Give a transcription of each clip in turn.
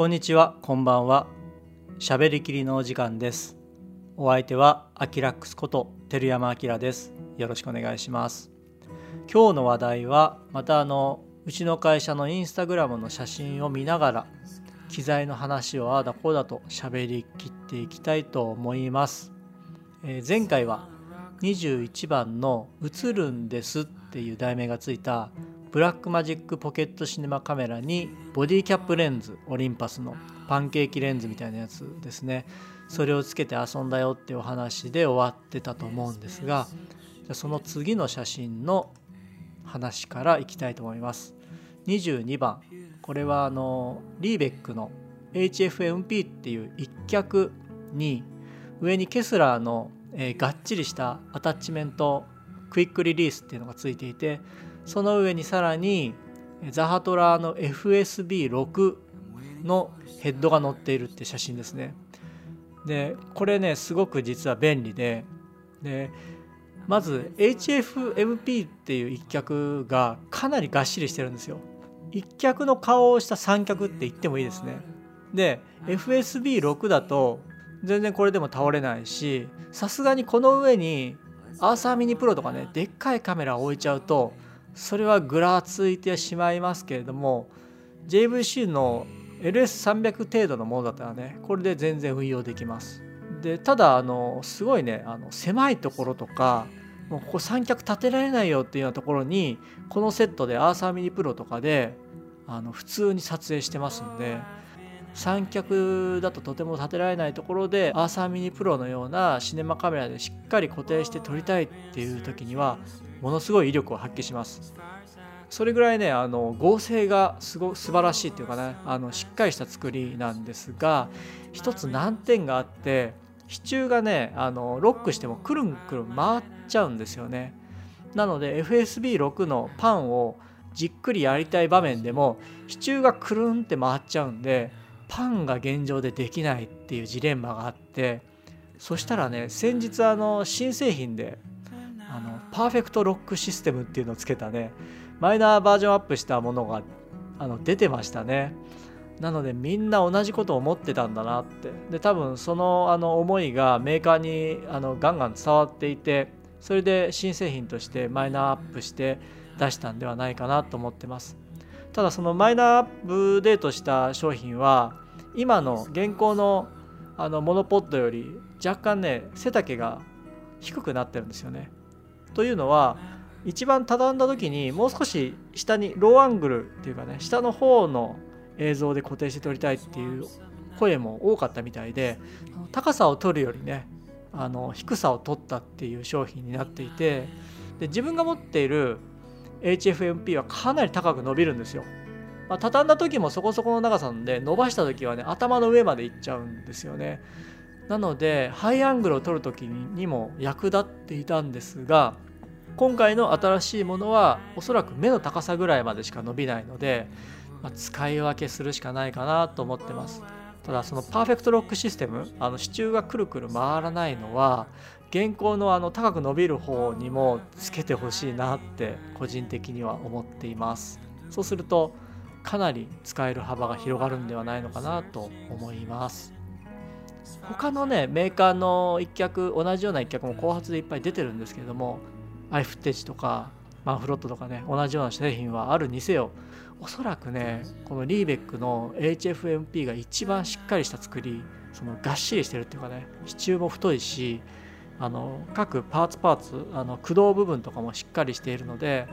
こんにちは、こんばんは。しゃべりきりのお時間です。お相手はアキラックスこと照山明です。よろしくお願いします。今日の話題はまたあのうちの会社のインスタグラムの写真を見ながら機材の話をああだこうだと喋りきっていきたいと思います。えー前回は21番の「映るんです」っていう題名がついたブラックマジックポケットシネマカメラにボディキャップレンズオリンパスのパンケーキレンズみたいなやつですね。それをつけて遊んだよっていうお話で終わってたと思うんですがじゃその次の写真の話からいきたいと思います。22番。これはあのリーベックの HFMP っていう一脚に上にケスラーの、えーがっちりしたアタッチメントクイックリリースっていうのがついていてその上にさらにザハトラーの FSB6 のヘッドが載っているって写真ですね。でこれねすごく実は便利ででまず HFMP っていう一脚がかなりがっしりしてるんですよ。一脚の顔をした三脚って言ってもいいですね。で FSB6 だと全然これでも倒れないしさすがにこの上にアーサーミニプロとかねでっかいカメラを置いちゃうとそれはぐらついてしまいますけれども JVC の LS300 程度のものだったらねこれで全然運用できます。でただあのすごいねあの狭いところとかもうここ三脚立てられないよっていうようなところにこのセットでアーサーミニプロとかであの普通に撮影してますんで三脚だととても立てられないところでアーサーミニプロのようなシネマカメラでしっかり固定して撮りたいっていう時にはものすごい威力を発揮します。それぐらいねあの合成がすご素晴らしいっていうかねあのしっかりした作りなんですが一つ難点があって支柱がねあのロックしてもくるんくるん回っちゃうんですよね。なので FSB6 のパンをじっくりやりたい場面でも支柱がくるんって回っちゃうんでパンが現状でできないっていうジレンマがあってそしたらね先日あの新製品であのパーフェクトロックシステムっていうのをつけたねマイナーバージョンアップしたものがあの出てましたね。なのでみんな同じことを思ってたんだなって。で多分そのあの思いがメーカーにあのガンガン伝わっていてそれで新製品としてマイナーアップして出したんではないかなと思ってます。ただそのマイナーアップデートした商品は今の現行のあのモノポッドより若干ね背丈が低くなってるんですよね。というのは一番畳んだ時にもう少し下にローアングルっていうかね下の方の映像で固定して撮りたいっていう声も多かったみたいで高さを取るよりねあの低さを取ったっていう商品になっていてで自分が持っている HFMP はかなり高く伸びるんですよ。まあ、畳んだ時もそこそこの長さなんで伸ばした時はね頭の上までいっちゃうんですよね。なのでハイアングルを取る時にも役立っていたんですが今回の新しいものはおそらく目の高さぐらいまでしか伸びないので、まあ、使い分けするしかないかなと思ってます。ただそのパーフェクトロックシステムあの支柱がくるくる回らないのは現行のあの高く伸びる方にもつけてほしいなって個人的には思っています。そうするとかなり使える幅が広がるんではないのかなと思います。他のねメーカーの一脚同じような一脚も後発でいっぱい出てるんですけれどもアイフッテージとかマンフロットとかね同じような製品はあるにせよおそらくねこのリーベックの HFMP が一番しっかりした作りそのがっしりしてるっていうかね支柱も太いしあの各パーツパーツあの駆動部分とかもしっかりしているので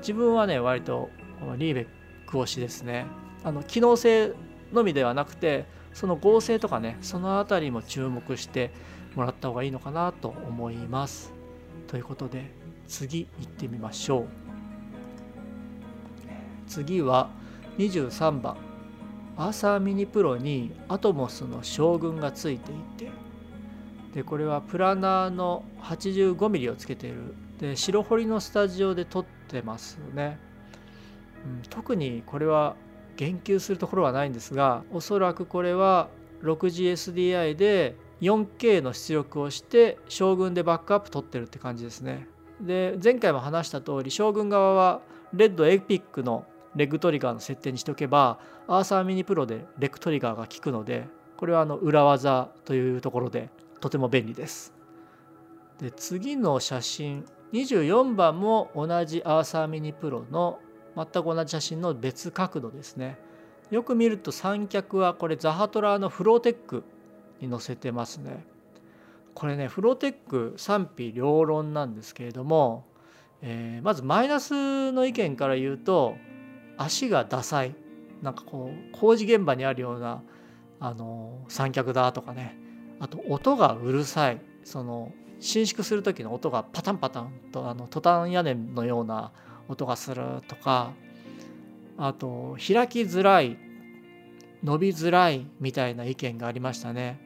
自分はね割とこのリーベック推しですね。あの機能性のみではなくてその合成とかねその辺りも注目してもらった方がいいのかなと思います。ということで次行ってみましょう。次は23番。アーサーミニプロにアトモスの将軍がついていて。でこれはプラナーの 85mm をつけている。で白堀のスタジオで撮ってますね、うん、特にこれは言及するところはないんですがおそらくこれは 6GSDI で 4K の出力をして将軍でバックアップ取ってるって感じですね。で前回も話した通り将軍側はレッドエピックのレッグトリガーの設定にしておけばアーサーミニプロでレッグトリガーが効くのでこれはあの裏技というところでとても便利です。で次の写真24番も同じアーサーミニプロの全く同じ写真の別角度ですね。よく見ると三脚はこれザハトラーのフローテックに載せてますね。これねフローテック賛否両論なんですけれども、えー、まずマイナスの意見から言うと足がダサい。なんかこう工事現場にあるようなあの三脚だとかね。あと音がうるさい。その伸縮する時の音がパタンパタンとあのトタン屋根のような音がするとか。あと開きづらい伸びづらいみたいな意見がありましたね。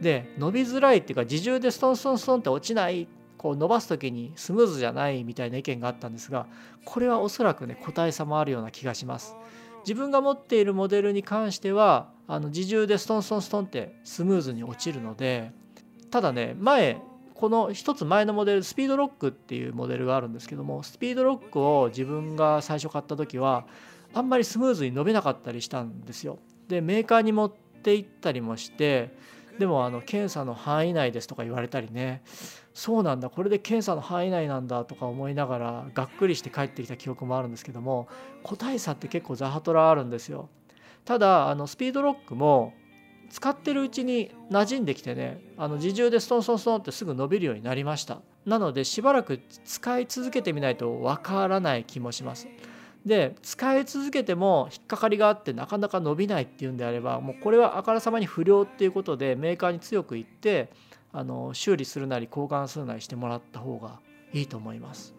で伸びづらいっていうか自重でストンストンストンって落ちないこう伸ばす時にスムーズじゃないみたいな意見があったんですがこれはおそらくね個体差もあるような気がします。自分が持っているモデルに関してはあの自重でストンストンストンってスムーズに落ちるのでただね前この一つ前のモデルスピードロックっていうモデルがあるんですけどもスピードロックを自分が最初買った時はあんまりスムーズに伸びなかったりしたんですよ。でメーカーに持って行ったりもしてでもあの検査の範囲内ですとか言われたりねそうなんだこれで検査の範囲内なんだとか思いながらがっくりして帰ってきた記憶もあるんですけども個体差って結構ザハトラあるんですよ。ただあのスピードロックも使ってるうちに馴染んできてねあの自重でストンストンストンってすぐ伸びるようになりましたなのでしばらく使い続けてみないとわからない気もしますで使い続けても引っかかりがあってなかなか伸びないっていうんであればもうこれはあからさまに不良っていうことでメーカーに強く言ってあの修理するなり交換するなりしてもらった方がいいと思います。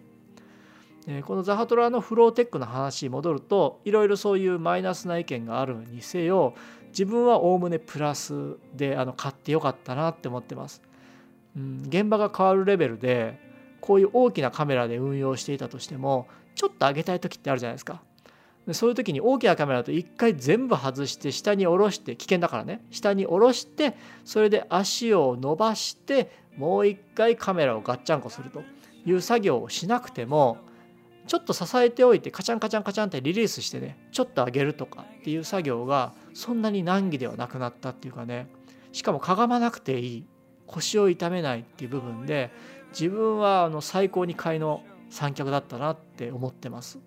このザハトラのフローテックの話に戻るといろいろそういうマイナスな意見があるにせよ自分はおおむねプラスであの買ってよかったなって思ってます。うん、現場が変わるレベルでこういう大きなカメラで運用していたとしてもちょっと上げたい時ってあるじゃないですか。でそういう時に大きなカメラだと一回全部外して下に下ろして危険だからね。下に下ろしてそれで足を伸ばしてもう一回カメラをガッチャンコすると。いう作業をしなくてもちょっと支えておいてカチャンカチャンカチャンってリリースしてねちょっと上げるとかっていう作業がそんなに難儀ではなくなったっていうかね。しかもかがまなくていい。腰を痛めないっていう部分で自分はあの最高に買いの三脚だったなって思ってます。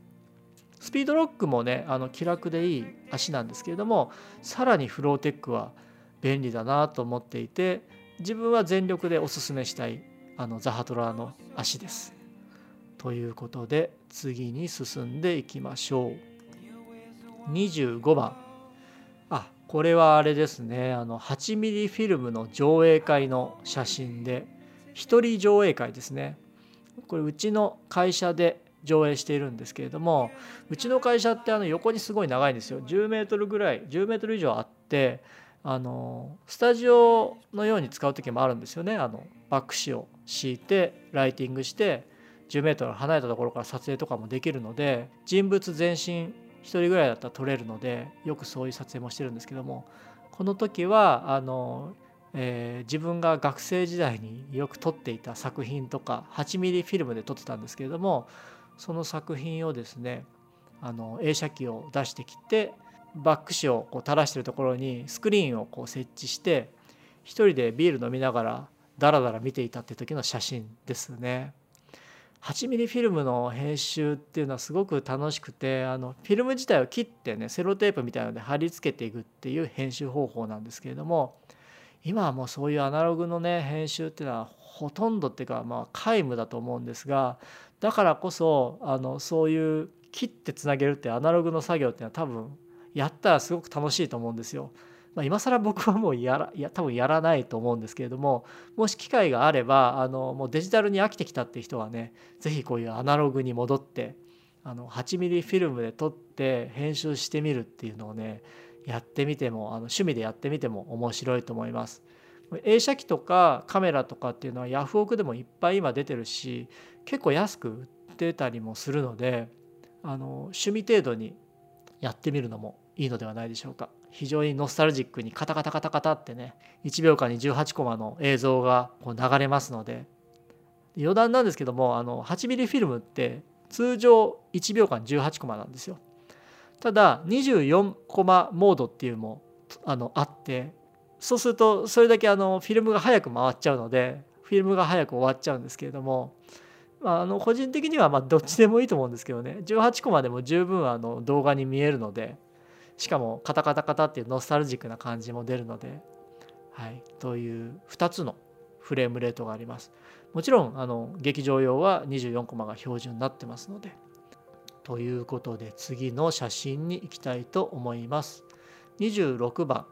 スピードロックもねあの気楽でいい足なんですけれどもさらにフローテックは便利だなと思っていて自分は全力でおすすめしたいあのザハトラーの足です。ということで次に進んでいきましょう。25番あこれはあれですねあの8ミリフィルムの上映会の写真で一人上映会ですね。これうちの会社で上映しているんですけれどもうちの会社ってあの横にすごい長いんですよ。10メートルぐらい10メートル以上あってあのスタジオのように使う時もあるんですよね。あのバック紙を敷いてライティングして10メートル離れたところから撮影とかもできるので人物全身1人ぐらいだったら撮れるのでよくそういう撮影もしてるんですけどもこの時はあのえー、自分が学生時代によく撮っていた作品とか8ミリフィルムで撮ってたんですけれどもその作品をですねあの映写機を出してきてバック紙をこう垂らしてるところにスクリーンをこう設置して一人でビール飲みながらダラダラ見ていたって時の写真ですね。8ミリフィルムの編集っていうのはすごく楽しくてあのフィルム自体を切ってねセロテープみたいなので貼り付けていくっていう編集方法なんですけれども今はもうそういうアナログのね編集っていうのはほとんどっていうかまあ皆無だと思うんですがだからこそあのそういう切ってつなげるってアナログの作業っていうのは多分やったらすごく楽しいと思うんですよ。まあ、今更僕はもうやらいや多分やらないと思うんですけれどももし機会があればあのもうデジタルに飽きてきたって人はね是非こういうアナログに戻ってあの8ミリフィルムで撮って編集してみるっていうのをねやってみてもあの趣味でやってみても面白いと思います。映写機とかカメラとかっていうのはヤフオクでもいっぱい今出てるし結構安く売ってたりもするのであの趣味程度にやってみるのもいいのではないでしょうか。非常にノスタルジックにカタカタカタカタってね1秒間に18コマの映像がこう流れますので。余談なんですけどもあの8ミリフィルムって通常1秒間18コマなんですよ。ただ24コマモードっていうのもあのあってそうするとそれだけあのフィルムが早く回っちゃうのでフィルムが早く終わっちゃうんですけれども、まあ、あの個人的にはまあどっちでもいいと思うんですけどね18コマでも十分あの動画に見えるのでしかもカタカタカタっていうノスタルジックな感じも出るので、はい、という2つのフレームレートがあります。もちろんあの劇場用は24コマが標準になってますので。ということで次の写真に行きたいと思います。26番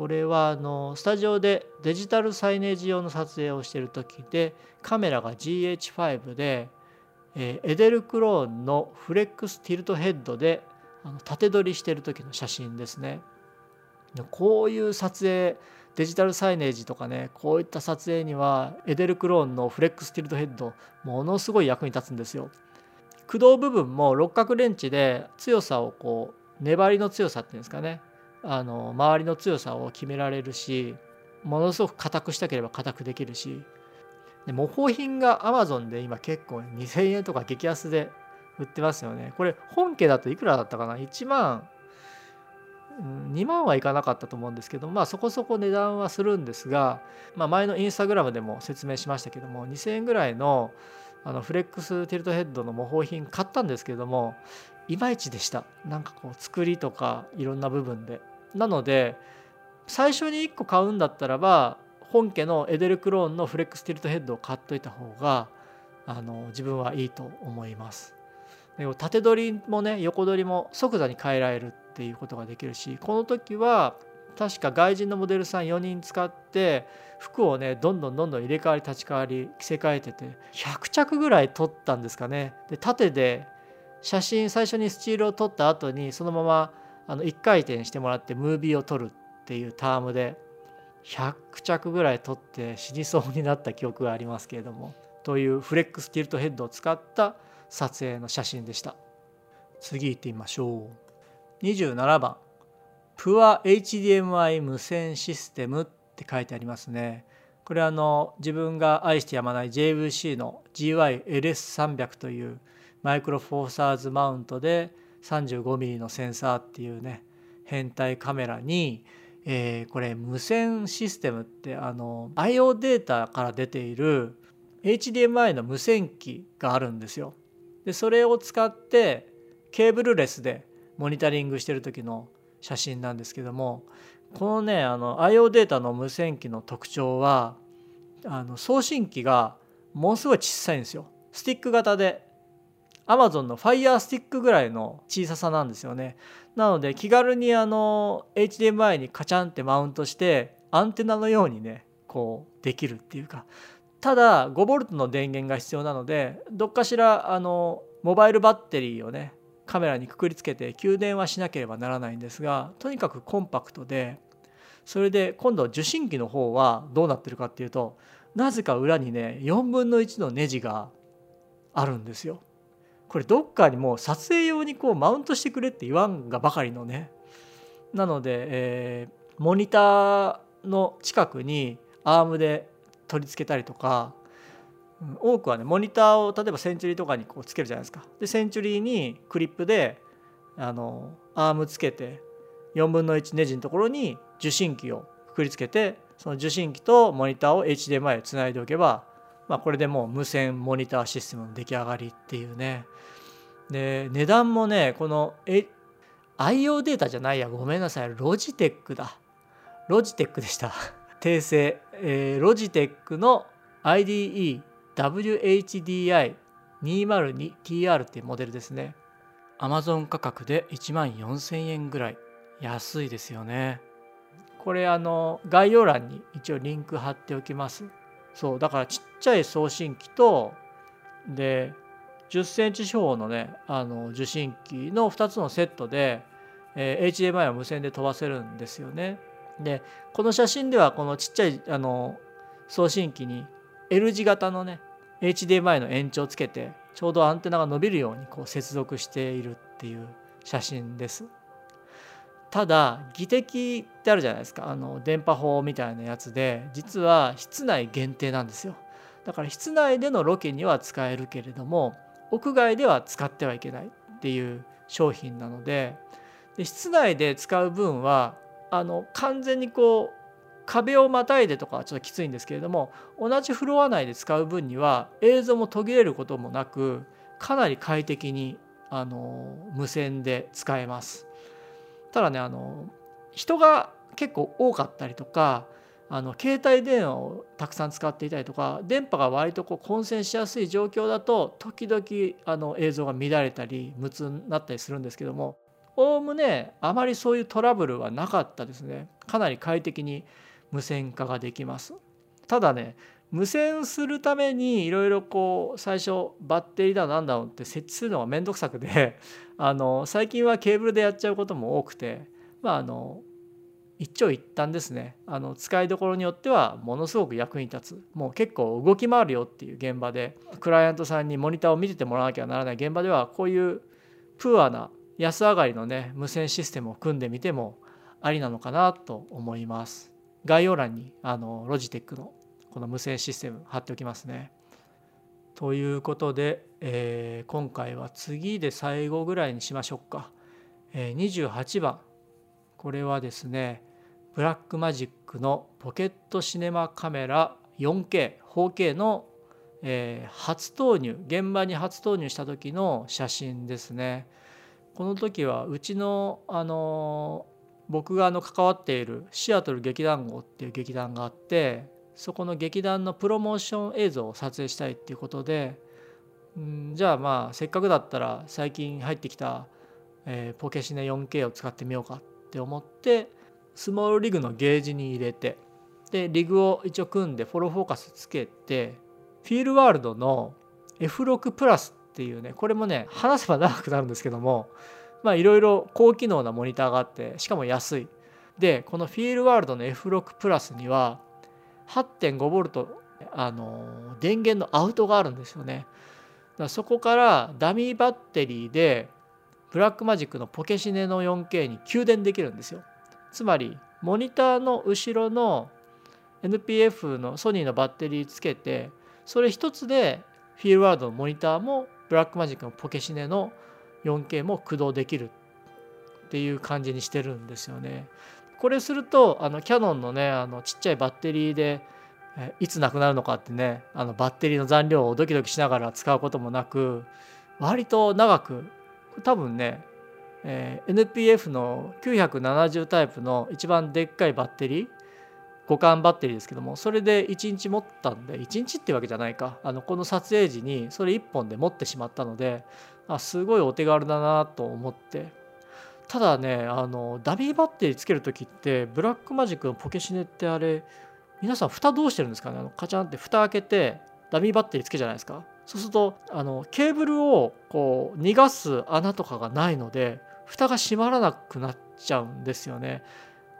これはあのスタジオでデジタルサイネージ用の撮影をしている時でカメラが GH5 で、えエデルクローンのフレックスティルトヘッドであの縦撮りしてる時の写真ですね。こういう撮影デジタルサイネージとかねこういった撮影にはエデルクローンのフレックスティルトヘッドものすごい役に立つんですよ。駆動部分も六角レンチで強さをこう粘りの強さっていうんですかねあの周りの強さを決められるしものすごく硬くしたければ硬くできるし。で模倣品が Amazon で今結構2000円とか激安で売ってますよね。これ本家だといくらだったかな？1万2万はいかなかったと思うんですけどまあそこそこ値段はするんですが、まあ、前のインスタグラムでも説明しましたけども2000円ぐらいのあのフレックステルトヘッドの模倣品買ったんですけどもいまいちでした。なんかこう作りとかいろんな部分で。なので最初に1個買うんだったらば本家のエデルクローンのフレックスティルトヘッドを買っといた方があの自分はいいと思います。縦取りもね横取りも即座に変えられるっていうことができるしこの時は確か外人のモデルさん4人使って服をねどんどんどんどん入れ替わり立ち替わり着せ替えてて100着ぐらい撮ったんですかね。で縦で写真最初にスチールを撮った後にそのままあの1回転してもらってムービーを撮るっていうタームで100着ぐらい撮って死にそうになった記憶がありますけれどもというフレックスティルトヘッドを使った撮影の写真でした。次行ってみましょう。27番。Pure HDMI 無線システムって書いてありますね。これはあの自分が愛してやまない JVC の GYLS300 というマイクロフォーサーズマウントで 35mm のセンサーっていうね変態カメラに、えー、これ無線システムってあの IO データから出ている HDMI の無線機があるんですよ。でそれを使ってケーブルレスでモニタリングしてる時の写真なんですけどもこのねあの IO データの無線機の特徴はあの送信機がものすごい小さいんですよ。スティック型で Amazon の Fire Stick ぐらいの小ささなんですよね。なので気軽にあの HDMI にカチャンってマウントしてアンテナのようにねこうできるっていうかただ 5V の電源が必要なのでどっかしらあのモバイルバッテリーをねカメラにくくりつけて給電はしなければならないんですがとにかくコンパクトでそれで今度受信機の方はどうなってるかっていうとなぜか裏にね4分の1のネジがあるんですよ。これどっかにもう撮影用にこうマウントしてくれって言わんがばかりのね。なので、えー、モニターの近くにアームで取り付けたりとか、多くはねモニターを例えばセンチュリーとかにこうつけるじゃないですか。でセンチュリーにクリップであのアームつけて4分の1ネジのところに受信機をくくりつけてその受信機とモニターを HDMI でつないでおけばまあ、これでもう無線モニターシステムの出来上がりっていうね。で値段もねこのえ IO データじゃないや。ごめんなさい。ロジテックだ。ロジテックでした。訂正、えー、ロジテックの IDE WHDI202TR っていうモデルですね。Amazon 価格で1万4000円ぐらい。安いですよね。これあの概要欄に一応リンク貼っておきます。そうだからちっちゃい送信機とで10センチ四方のねあの受信機の2つのセットで、えー、HDMI は無線で飛ばせるんですよね。でこの写真ではこのちっちゃいあの送信機に L 字型のね HDMI の延長をつけてちょうどアンテナが伸びるようにこう接続しているっていう写真です。ただ技的ってあるじゃないですかあの電波法みたいなやつで実は室内限定なんですよだから室内でのロケには使えるけれども屋外では使ってはいけないっていう商品なのでで室内で使う分はあの完全にこう壁をまたいでとかはちょっときついんですけれども同じフロア内で使う分には映像も途切れることもなくかなり快適にあの無線で使えます。ただねあの人が結構多かったりとかあの携帯電話をたくさん使っていたりとか電波が割とこう混戦しやすい状況だと時々あの映像が乱れたり無痛になったりするんですけどもおおむねあまりそういうトラブルはなかったですね。かなり快適に無線化ができます。ただね無線するためにいろいろこう最初バッテリーだなんだろうって設置するのが面倒くさくて あの最近はケーブルでやっちゃうことも多くてまああの一長一短ですね。あの使いどころによってはものすごく役に立つ。もう結構動き回るよっていう現場でクライアントさんにモニターを見ててもらわなきゃならない。現場ではこういうプーアな安上がりのね無線システムを組んでみてもありなのかなと思います。概要欄にあのロジテックのこの無線システム貼っておきますね。ということで、えー、今回は次で最後ぐらいにしましょうか、えー、28番。これはですねブラックマジックのポケットシネマカメラ 4K 4K の、えー、初投入現場に初投入した時の写真ですね。この時はうちのあの僕があの関わっているシアトル劇団号っていう劇団があってそこの劇団のプロモーション映像を撮影したいっていうことでんじゃあまあせっかくだったら最近入ってきた、えー、ポケシネ 4K を使ってみようかって思ってスモールリグのゲージに入れてでリグを一応組んでフォローフォーカスつけてフィールワールドの F6 プラスっていうねこれもね話せば長くなるんですけどもまあいろいろ高機能なモニターがあってしかも安い。でこのフィールワールドの F6 プラスには 8.5V あの電源のアウトがあるんですよねだそこからダミーバッテリーでブラックマジックのポケシネの 4K に給電できるんですよつまりモニターの後ろの NPF のソニーのバッテリーつけてそれ一つでフィールワードのモニターもブラックマジックのポケシネの 4K も駆動できるっていう感じにしてるんですよね。これするとあのキャノンのねあのちっちゃいバッテリーでいつなくなるのかってねあのバッテリーの残量をドキドキしながら使うこともなく割と長く多分ね、えー、NPF の970タイプの一番でっかいバッテリー互換バッテリーですけどもそれで1日持ったんで1日ってわけじゃないか。あのこの撮影時にそれ1本で持ってしまったのであすごいお手軽だなと思って。ただねあのダミーバッテリーつける時ってブラックマジックのポケシネってあれ皆さん蓋どうしてるんですかね？あのカチャンって蓋開けてダミーバッテリーつけじゃないですか？そうするとあのケーブルをこう逃がす穴とかがないので蓋が閉まらなくなっちゃうんですよね。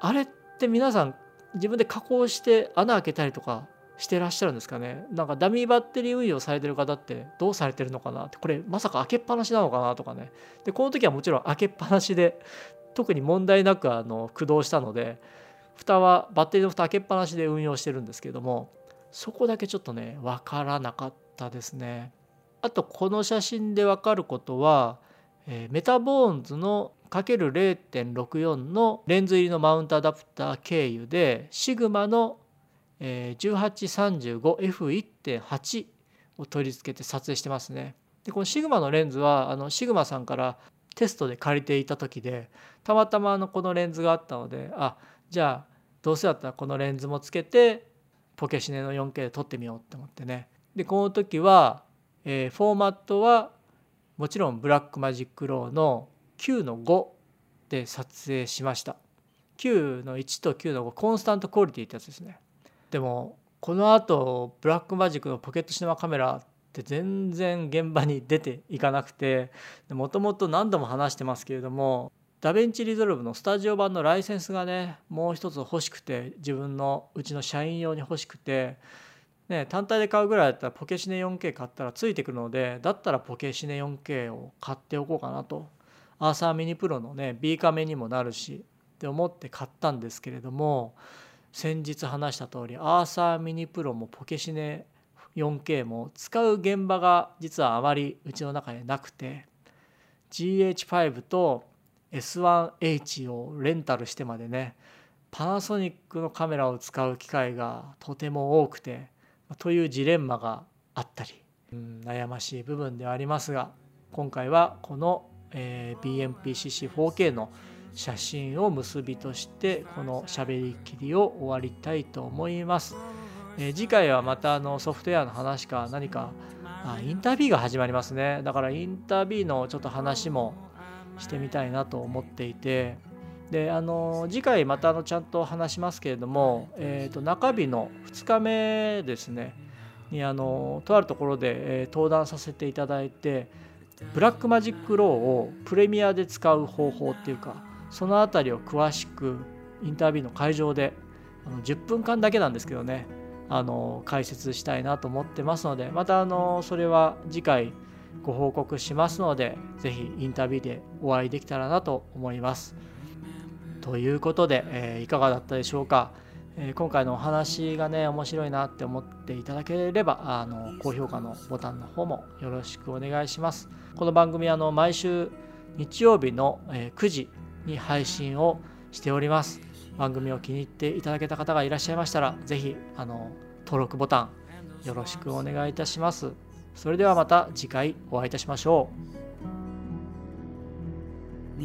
あれって皆さん自分で加工して穴開けたりとかしてらっしゃるんですかね。なんかダミーバッテリー運用されてる方ってどうされてるのかなって。これまさか開けっぱなしなのかなとかね。でこの時はもちろん開けっぱなしで特に問題なくあの駆動したので蓋はバッテリーの蓋開けっぱなしで運用してるんですけどもそこだけちょっとね分からなかったですね。あとこの写真で分かることは、えー、メタボーンズの ×0.64 のレンズ入りのマウントアダプター経由でシグマの 1835F1.8 を取り付けて撮影してますね。でこのシグマのレンズはあのシグマさんからテストで借りていた時でたまたまあのこのレンズがあったのであじゃあどうせだったらこのレンズもつけてポケシネの 4K で撮ってみようって思ってね。でこの時は、えー、フォーマットはもちろんブラックマジックローの9の5で撮影しました。 Qの1と Qの5 constant quality ってやつですね。でもこのあとブラックマジックのポケットシネマカメラって全然現場に出ていかなくてもともと何度も話してますけれどもダヴィンチリゾルブのスタジオ版のライセンスがねもう一つ欲しくて自分のうちの社員用に欲しくて、ね、単体で買うぐらいだったらポケシネ 4K 買ったらついてくるのでだったらポケシネ 4K を買っておこうかなと。 URSA Mini Pro のね B カメにもなるしって思って買ったんですけれども先日話した通り URSA Mini Pro もポケシネ 4K も使う現場が実はあまりうちの中になくて GH5 と S1H をレンタルしてまでねパナソニックのカメラを使う機会がとても多くてというジレンマがあったり、うん、悩ましい部分ではありますが今回はこの、えー、BMPCC4K の写真を結びとしてこのしゃべりきりを終わりたいと思います。えー、次回はまたあのソフトウェアの話か何かあ Inter BEE が始まりますね。だから Inter BEE のちょっと話もしてみたいなと思っていて。であの次回またあのちゃんと話しますけれども、えー、と中日の2日目ですね。にあのとあるところで、えー、登壇させていただいて Blackmagic RAW をプレミアで使う方法っていうかその辺りを詳しくインタビューの会場であの10分間だけなんですけどねあの解説したいなと思ってますのでまたあのそれは次回ご報告しますので是非インタビューでお会いできたらなと思います。ということで、えー、いかがだったでしょうか、えー、今回のお話がね面白いなって思っていただければあの高評価のボタンの方もよろしくお願いします。この番組あの毎週日曜日の9時に配信をしております。番組を気に入っていただけた方がいらっしゃいましたら是非あの登録ボタンよろしくお願いいたします。それではまた次回お会いいたしましょう。